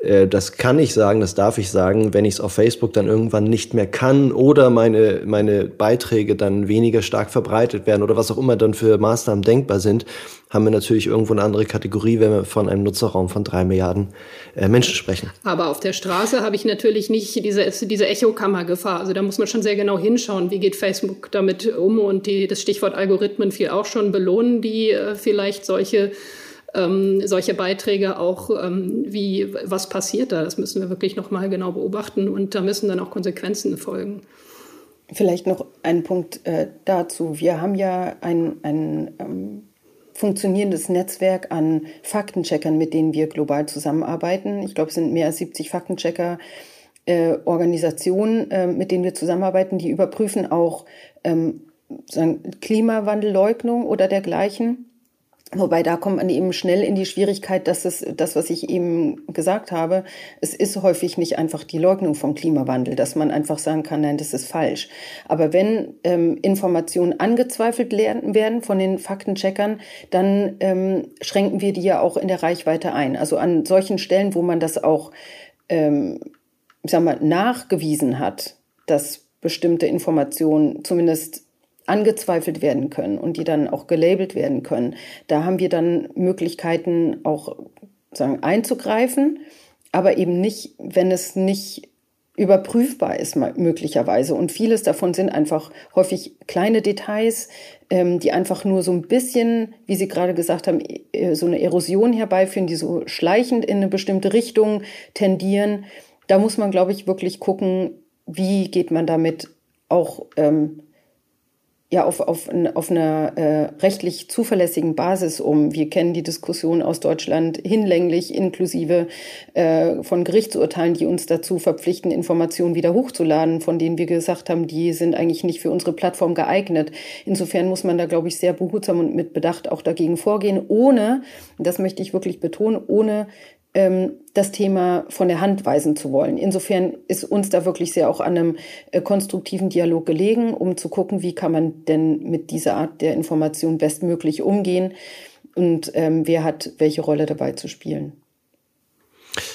Äh, das kann ich sagen, das darf ich sagen, wenn ich es auf Facebook dann irgendwann nicht mehr kann oder meine, meine Beiträge dann weniger stark verbreitet werden oder was auch immer dann für Maßnahmen denkbar sind, haben wir natürlich irgendwo eine andere Kategorie, wenn wir von einem Nutzerraum von drei Milliarden äh, Menschen sprechen. Aber auf der Straße habe ich natürlich nicht diese, diese Echokammergefahr. Also da muss man schon sehr genau hinschauen, wie geht Facebook damit um und die, das Stichwort Algorithmen fiel auch schon, belohnen die äh, vielleicht solche ähm, solche Beiträge auch, ähm, wie was passiert da. Das müssen wir wirklich noch mal genau beobachten und da müssen dann auch Konsequenzen folgen. Vielleicht noch ein Punkt äh, dazu. Wir haben ja ein, ein ähm, funktionierendes Netzwerk an Faktencheckern, mit denen wir global zusammenarbeiten. Ich glaube, es sind mehr als 70 Faktenchecker. Äh, Organisationen, äh, mit denen wir zusammenarbeiten, die überprüfen auch ähm, Klimawandelleugnung oder dergleichen. Wobei da kommt man eben schnell in die Schwierigkeit, dass es das, was ich eben gesagt habe, es ist häufig nicht einfach die Leugnung vom Klimawandel, dass man einfach sagen kann, nein, das ist falsch. Aber wenn ähm, Informationen angezweifelt werden von den Faktencheckern, dann ähm, schränken wir die ja auch in der Reichweite ein. Also an solchen Stellen, wo man das auch, ähm, ich sag mal, nachgewiesen hat, dass bestimmte Informationen zumindest angezweifelt werden können und die dann auch gelabelt werden können. Da haben wir dann Möglichkeiten auch sagen, einzugreifen, aber eben nicht, wenn es nicht überprüfbar ist möglicherweise. Und vieles davon sind einfach häufig kleine Details, ähm, die einfach nur so ein bisschen, wie Sie gerade gesagt haben, äh, so eine Erosion herbeiführen, die so schleichend in eine bestimmte Richtung tendieren. Da muss man, glaube ich, wirklich gucken, wie geht man damit auch ähm, ja auf, auf, auf einer äh, rechtlich zuverlässigen Basis um. Wir kennen die Diskussion aus Deutschland hinlänglich, inklusive äh, von Gerichtsurteilen, die uns dazu verpflichten, Informationen wieder hochzuladen, von denen wir gesagt haben, die sind eigentlich nicht für unsere Plattform geeignet. Insofern muss man da, glaube ich, sehr behutsam und mit Bedacht auch dagegen vorgehen, ohne, das möchte ich wirklich betonen, ohne das Thema von der Hand weisen zu wollen. Insofern ist uns da wirklich sehr auch an einem äh, konstruktiven Dialog gelegen, um zu gucken, wie kann man denn mit dieser Art der Information bestmöglich umgehen und ähm, wer hat welche Rolle dabei zu spielen.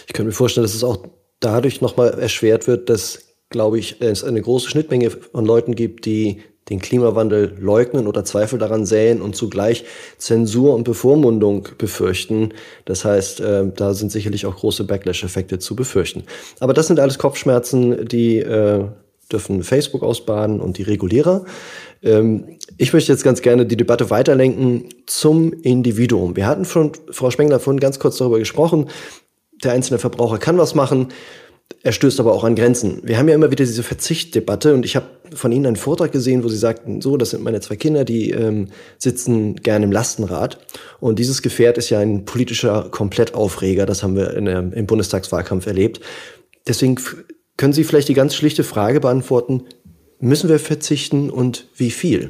Ich kann mir vorstellen, dass es auch dadurch nochmal erschwert wird, dass, glaube ich, es eine große Schnittmenge von Leuten gibt, die den Klimawandel leugnen oder Zweifel daran säen und zugleich Zensur und Bevormundung befürchten. Das heißt, äh, da sind sicherlich auch große Backlash-Effekte zu befürchten. Aber das sind alles Kopfschmerzen, die äh, dürfen Facebook ausbaden und die Regulierer. Ähm, ich möchte jetzt ganz gerne die Debatte weiterlenken zum Individuum. Wir hatten von Frau Spengler vorhin ganz kurz darüber gesprochen. Der einzelne Verbraucher kann was machen. Er stößt aber auch an Grenzen. Wir haben ja immer wieder diese Verzichtdebatte und ich habe von Ihnen einen Vortrag gesehen, wo Sie sagten, so, das sind meine zwei Kinder, die ähm, sitzen gerne im Lastenrad. Und dieses Gefährt ist ja ein politischer Komplettaufreger, das haben wir in, ähm, im Bundestagswahlkampf erlebt. Deswegen können Sie vielleicht die ganz schlichte Frage beantworten, müssen wir verzichten und wie viel?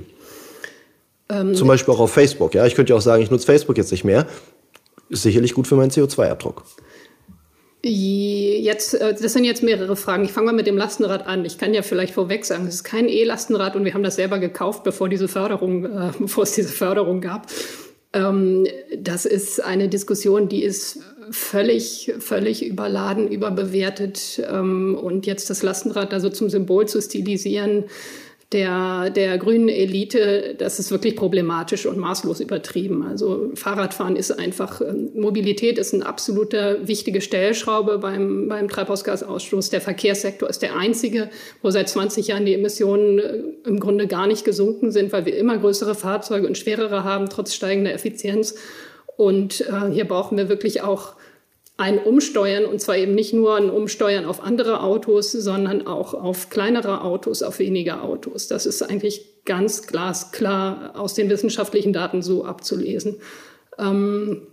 Ähm, Zum Beispiel auch auf Facebook. Ja, ich könnte ja auch sagen, ich nutze Facebook jetzt nicht mehr. Ist sicherlich gut für meinen CO2-Abdruck. Jetzt, äh, das sind jetzt mehrere Fragen. Ich fange mal mit dem Lastenrad an. Ich kann ja vielleicht vorweg sagen, es ist kein E-Lastenrad und wir haben das selber gekauft, bevor diese Förderung, äh, bevor es diese Förderung gab. Ähm, das ist eine Diskussion, die ist völlig, völlig überladen, überbewertet. Ähm, und jetzt das Lastenrad da so zum Symbol zu stilisieren, der, der grünen Elite, das ist wirklich problematisch und maßlos übertrieben. Also Fahrradfahren ist einfach, ähm, Mobilität ist eine absolute wichtige Stellschraube beim, beim Treibhausgasausstoß. Der Verkehrssektor ist der einzige, wo seit 20 Jahren die Emissionen äh, im Grunde gar nicht gesunken sind, weil wir immer größere Fahrzeuge und schwerere haben, trotz steigender Effizienz. Und äh, hier brauchen wir wirklich auch ein Umsteuern und zwar eben nicht nur ein Umsteuern auf andere Autos, sondern auch auf kleinere Autos, auf weniger Autos. Das ist eigentlich ganz glasklar aus den wissenschaftlichen Daten so abzulesen. Ähm,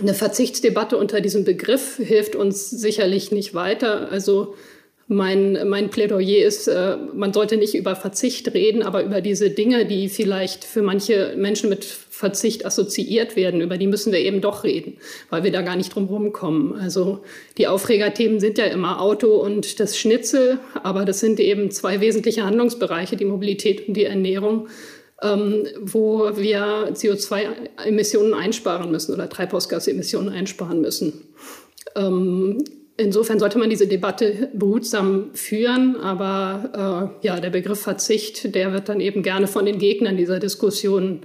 eine Verzichtsdebatte unter diesem Begriff hilft uns sicherlich nicht weiter. Also mein, mein Plädoyer ist, äh, man sollte nicht über Verzicht reden, aber über diese Dinge, die vielleicht für manche Menschen mit Verzicht assoziiert werden, über die müssen wir eben doch reden, weil wir da gar nicht drum rumkommen. Also die Aufregerthemen sind ja immer Auto und das Schnitzel, aber das sind eben zwei wesentliche Handlungsbereiche, die Mobilität und die Ernährung, ähm, wo wir CO2-Emissionen einsparen müssen oder Treibhausgasemissionen einsparen müssen. Ähm, Insofern sollte man diese Debatte behutsam führen, aber äh, ja, der Begriff Verzicht, der wird dann eben gerne von den Gegnern dieser Diskussion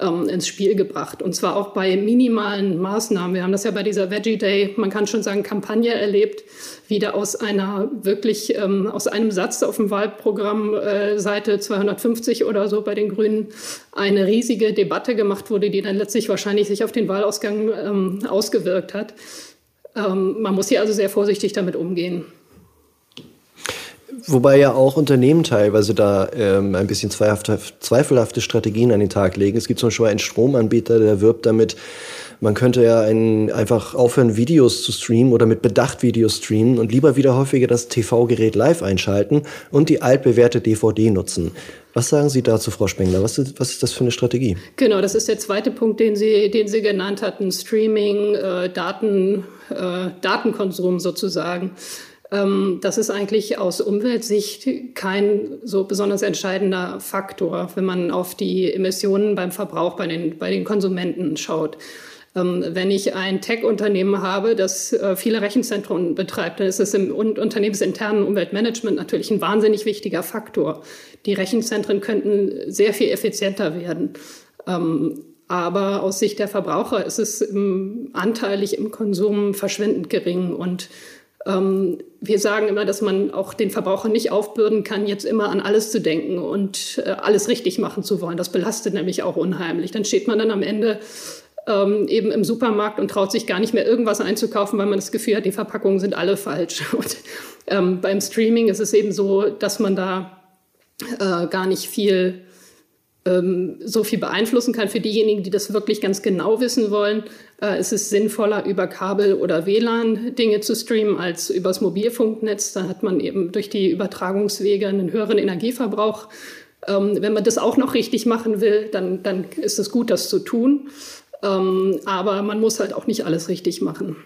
ähm, ins Spiel gebracht. Und zwar auch bei minimalen Maßnahmen. Wir haben das ja bei dieser Veggie Day, man kann schon sagen, Kampagne erlebt, wie da aus einer wirklich, ähm, aus einem Satz auf dem Wahlprogramm, äh, Seite 250 oder so bei den Grünen, eine riesige Debatte gemacht wurde, die dann letztlich wahrscheinlich sich auf den Wahlausgang ähm, ausgewirkt hat. Ähm, man muss hier also sehr vorsichtig damit umgehen. Wobei ja auch Unternehmen teilweise da ähm, ein bisschen zweifelhafte, zweifelhafte Strategien an den Tag legen. Es gibt zum Beispiel einen Stromanbieter, der wirbt damit, man könnte ja ein, einfach aufhören, Videos zu streamen oder mit Bedacht Videos streamen und lieber wieder häufiger das TV-Gerät live einschalten und die altbewährte DVD nutzen. Was sagen Sie dazu, Frau Spengler? Was ist, was ist das für eine Strategie? Genau, das ist der zweite Punkt, den Sie, den Sie genannt hatten. Streaming, äh, Daten, äh, Datenkonsum sozusagen. Ähm, das ist eigentlich aus Umweltsicht kein so besonders entscheidender Faktor, wenn man auf die Emissionen beim Verbrauch bei den, bei den Konsumenten schaut. Ähm, wenn ich ein Tech-Unternehmen habe, das äh, viele Rechenzentren betreibt, dann ist es im unternehmensinternen Umweltmanagement natürlich ein wahnsinnig wichtiger Faktor. Die Rechenzentren könnten sehr viel effizienter werden. Ähm, aber aus Sicht der Verbraucher ist es anteilig im Konsum verschwindend gering und Ähm, wir sagen immer, dass man auch den Verbraucher nicht aufbürden kann, jetzt immer an alles zu denken und äh, alles richtig machen zu wollen. Das belastet nämlich auch unheimlich. Dann steht man dann am Ende ähm, eben im Supermarkt und traut sich gar nicht mehr irgendwas einzukaufen, weil man das Gefühl hat, die Verpackungen sind alle falsch. Und ähm, beim Streaming ist es eben so, dass man da äh, gar nicht viel ähm, so viel beeinflussen kann. Für diejenigen, die das wirklich ganz genau wissen wollen, äh, ist es sinnvoller, über Kabel oder WLAN Dinge zu streamen als übers Mobilfunknetz. Da hat man eben durch die Übertragungswege einen höheren Energieverbrauch. Ähm, wenn man das auch noch richtig machen will, dann, dann ist es gut, das zu tun. Ähm, aber man muss halt auch nicht alles richtig machen.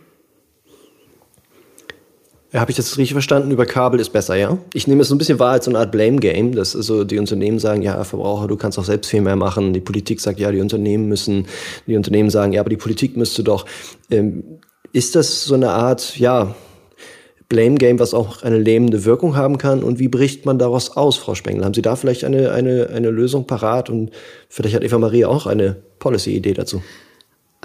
Habe ich das richtig verstanden? Über Kabel ist besser, ja? Ich nehme es so ein bisschen wahr als so eine Art Blame-Game, dass also die Unternehmen sagen, ja, Verbraucher, du kannst auch selbst viel mehr machen. Die Politik sagt, ja, die Unternehmen müssen. Die Unternehmen sagen, ja, aber die Politik müsste doch. Ähm, ist das so eine Art, ja, Blame-Game, was auch eine lähmende Wirkung haben kann? Und wie bricht man daraus aus, Frau Spengel? Haben Sie da vielleicht eine, eine, eine Lösung parat? Und vielleicht hat Eva Maria auch eine Policy-Idee dazu.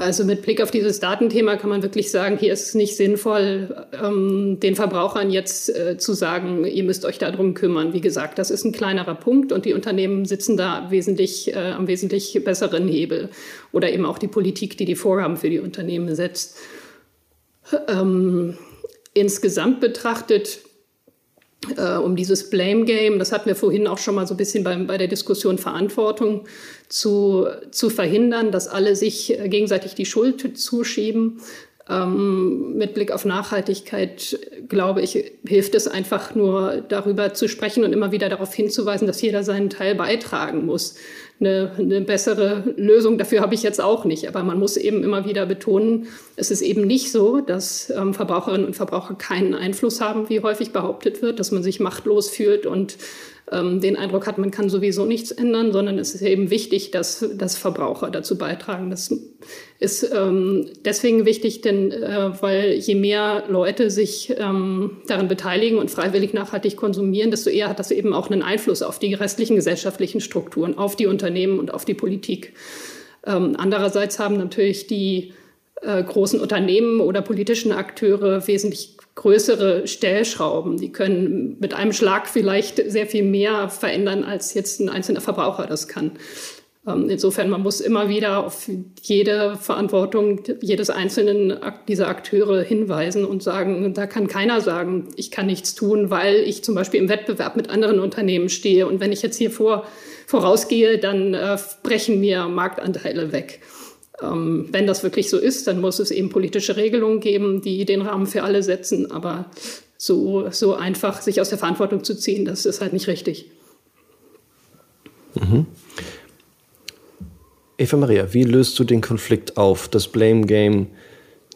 Also mit Blick auf dieses Datenthema kann man wirklich sagen, hier ist es nicht sinnvoll, ähm, den Verbrauchern jetzt äh, zu sagen, ihr müsst euch darum kümmern. Wie gesagt, das ist ein kleinerer Punkt und die Unternehmen sitzen da wesentlich, äh, am wesentlich besseren Hebel. Oder eben auch die Politik, die die Vorgaben für die Unternehmen setzt. Ähm, insgesamt betrachtet äh, um dieses Blame Game, das hatten wir vorhin auch schon mal so ein bisschen bei, bei der Diskussion Verantwortung zu, zu verhindern, dass alle sich äh, gegenseitig die Schuld zuschieben. Ähm, mit Blick auf Nachhaltigkeit, glaube ich, hilft es einfach nur darüber zu sprechen und immer wieder darauf hinzuweisen, dass jeder seinen Teil beitragen muss eine, eine bessere Lösung dafür habe ich jetzt auch nicht. Aber man muss eben immer wieder betonen, es ist eben nicht so, dass ähm, Verbraucherinnen und Verbraucher keinen Einfluss haben, wie häufig behauptet wird, dass man sich machtlos fühlt und ähm, den Eindruck hat, man kann sowieso nichts ändern, sondern es ist eben wichtig, dass, dass Verbraucher dazu beitragen. Das ist ähm, deswegen wichtig, denn äh, weil je mehr Leute sich ähm, daran beteiligen und freiwillig nachhaltig konsumieren, desto eher hat das eben auch einen Einfluss auf die restlichen gesellschaftlichen Strukturen, auf die Unternehmen und auf die Politik. Ähm, andererseits haben natürlich die äh, großen Unternehmen oder politischen Akteure wesentlich größere Stellschrauben. Die können mit einem Schlag vielleicht sehr viel mehr verändern, als jetzt ein einzelner Verbraucher das kann. Ähm, insofern, man muss immer wieder auf jede Verantwortung jedes einzelnen dieser Akteure hinweisen und sagen, da kann keiner sagen, ich kann nichts tun, weil ich zum Beispiel im Wettbewerb mit anderen Unternehmen stehe. Und wenn ich jetzt hier vor, vorausgehe, dann äh, brechen mir Marktanteile weg. Ähm, wenn das wirklich so ist, dann muss es eben politische Regelungen geben, die den Rahmen für alle setzen. Aber so, so einfach sich aus der Verantwortung zu ziehen, das ist halt nicht richtig. Mhm. Eva Maria, wie löst du den Konflikt auf, das Blame Game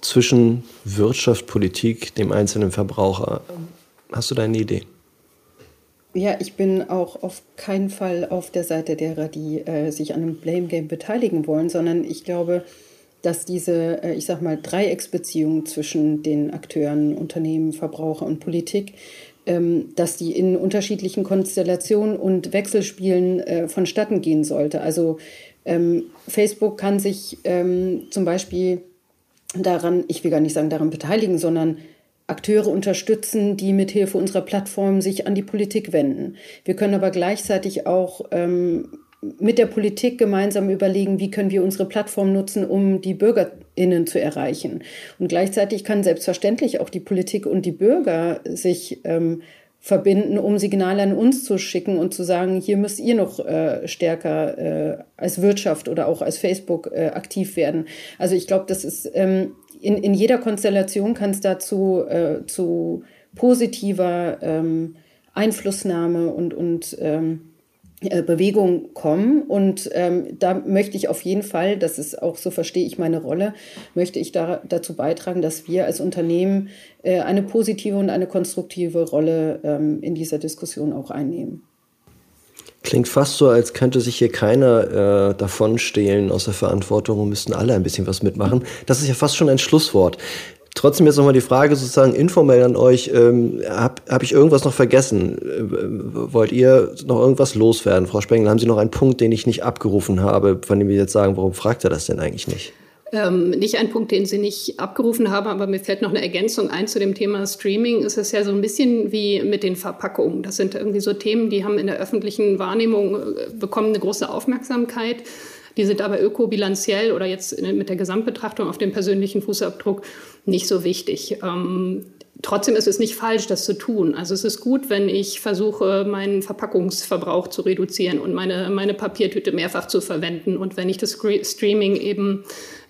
zwischen Wirtschaft, Politik, dem einzelnen Verbraucher? Hast du da eine Idee? Ja, ich bin auch auf keinen Fall auf der Seite derer, die äh, sich an einem Blame Game beteiligen wollen, sondern ich glaube, dass diese, äh, ich sag mal, Dreiecksbeziehung zwischen den Akteuren, Unternehmen, Verbraucher und Politik, ähm, dass die in unterschiedlichen Konstellationen und Wechselspielen äh, vonstatten gehen sollte. Also ähm, Facebook kann sich ähm, zum Beispiel daran, ich will gar nicht sagen daran beteiligen, sondern Akteure unterstützen, die mit Hilfe unserer Plattform sich an die Politik wenden. Wir können aber gleichzeitig auch ähm, mit der Politik gemeinsam überlegen, wie können wir unsere Plattform nutzen, um die BürgerInnen zu erreichen. Und gleichzeitig kann selbstverständlich auch die Politik und die Bürger sich ähm, verbinden, um Signale an uns zu schicken und zu sagen, hier müsst ihr noch äh, stärker äh, als Wirtschaft oder auch als Facebook äh, aktiv werden. Also ich glaube, das ist ähm, in, in jeder Konstellation kann es dazu äh, zu positiver ähm, Einflussnahme und, und ähm, äh, Bewegung kommen. Und ähm, da möchte ich auf jeden Fall, das ist auch so verstehe ich meine Rolle, möchte ich da, dazu beitragen, dass wir als Unternehmen äh, eine positive und eine konstruktive Rolle ähm, in dieser Diskussion auch einnehmen. Klingt fast so, als könnte sich hier keiner äh, davon stehlen aus der Verantwortung und müssten alle ein bisschen was mitmachen. Das ist ja fast schon ein Schlusswort. Trotzdem jetzt nochmal die Frage sozusagen informell an euch. Ähm, Habe hab ich irgendwas noch vergessen? Äh, wollt ihr noch irgendwas loswerden? Frau Spengler, haben Sie noch einen Punkt, den ich nicht abgerufen habe, von dem wir jetzt sagen, warum fragt er das denn eigentlich nicht? Ähm, nicht ein Punkt, den Sie nicht abgerufen haben, aber mir fällt noch eine Ergänzung ein zu dem Thema Streaming. Es ist ja so ein bisschen wie mit den Verpackungen. Das sind irgendwie so Themen, die haben in der öffentlichen Wahrnehmung äh, bekommen eine große Aufmerksamkeit. Die sind aber ökobilanziell oder jetzt mit der Gesamtbetrachtung auf den persönlichen Fußabdruck nicht so wichtig. Ähm, Trotzdem ist es nicht falsch, das zu tun. Also es ist gut, wenn ich versuche, meinen Verpackungsverbrauch zu reduzieren und meine, meine Papiertüte mehrfach zu verwenden. Und wenn ich das Streaming eben,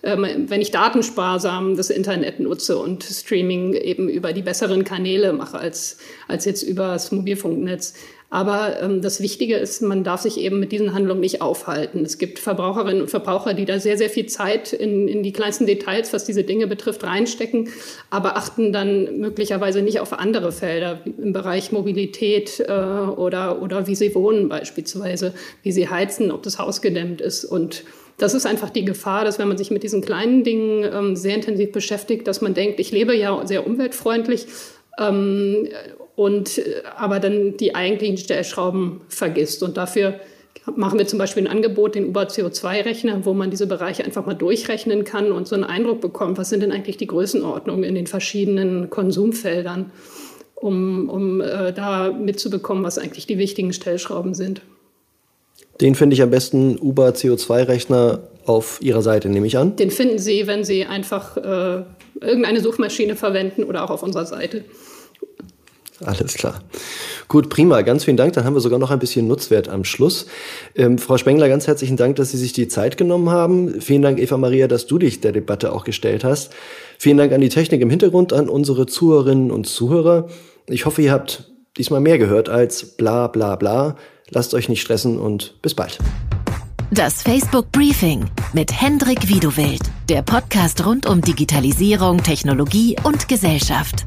wenn ich datensparsam das Internet nutze und Streaming eben über die besseren Kanäle mache als, als jetzt über das Mobilfunknetz, aber ähm, das Wichtige ist, man darf sich eben mit diesen Handlungen nicht aufhalten. Es gibt Verbraucherinnen und Verbraucher, die da sehr, sehr viel Zeit in, in die kleinsten Details, was diese Dinge betrifft, reinstecken, aber achten dann möglicherweise nicht auf andere Felder im Bereich Mobilität äh, oder, oder wie sie wohnen beispielsweise, wie sie heizen, ob das Haus gedämmt ist und das ist einfach die Gefahr, dass wenn man sich mit diesen kleinen Dingen ähm, sehr intensiv beschäftigt, dass man denkt, ich lebe ja sehr umweltfreundlich ähm, und äh, aber dann die eigentlichen Stellschrauben vergisst. Und dafür machen wir zum Beispiel ein Angebot, den Uber CO2-Rechner, wo man diese Bereiche einfach mal durchrechnen kann und so einen Eindruck bekommt, was sind denn eigentlich die Größenordnungen in den verschiedenen Konsumfeldern, um, um äh, da mitzubekommen, was eigentlich die wichtigen Stellschrauben sind. Den finde ich am besten Uber CO2-Rechner auf Ihrer Seite, nehme ich an. Den finden Sie, wenn Sie einfach äh, irgendeine Suchmaschine verwenden oder auch auf unserer Seite. Alles klar. Gut, prima. Ganz vielen Dank. Dann haben wir sogar noch ein bisschen Nutzwert am Schluss. Ähm, Frau Spengler, ganz herzlichen Dank, dass Sie sich die Zeit genommen haben. Vielen Dank, Eva Maria, dass du dich der Debatte auch gestellt hast. Vielen Dank an die Technik im Hintergrund, an unsere Zuhörerinnen und Zuhörer. Ich hoffe, ihr habt diesmal mehr gehört als bla bla bla. Lasst euch nicht stressen und bis bald. Das Facebook Briefing mit Hendrik Wiedewild, der Podcast rund um Digitalisierung, Technologie und Gesellschaft.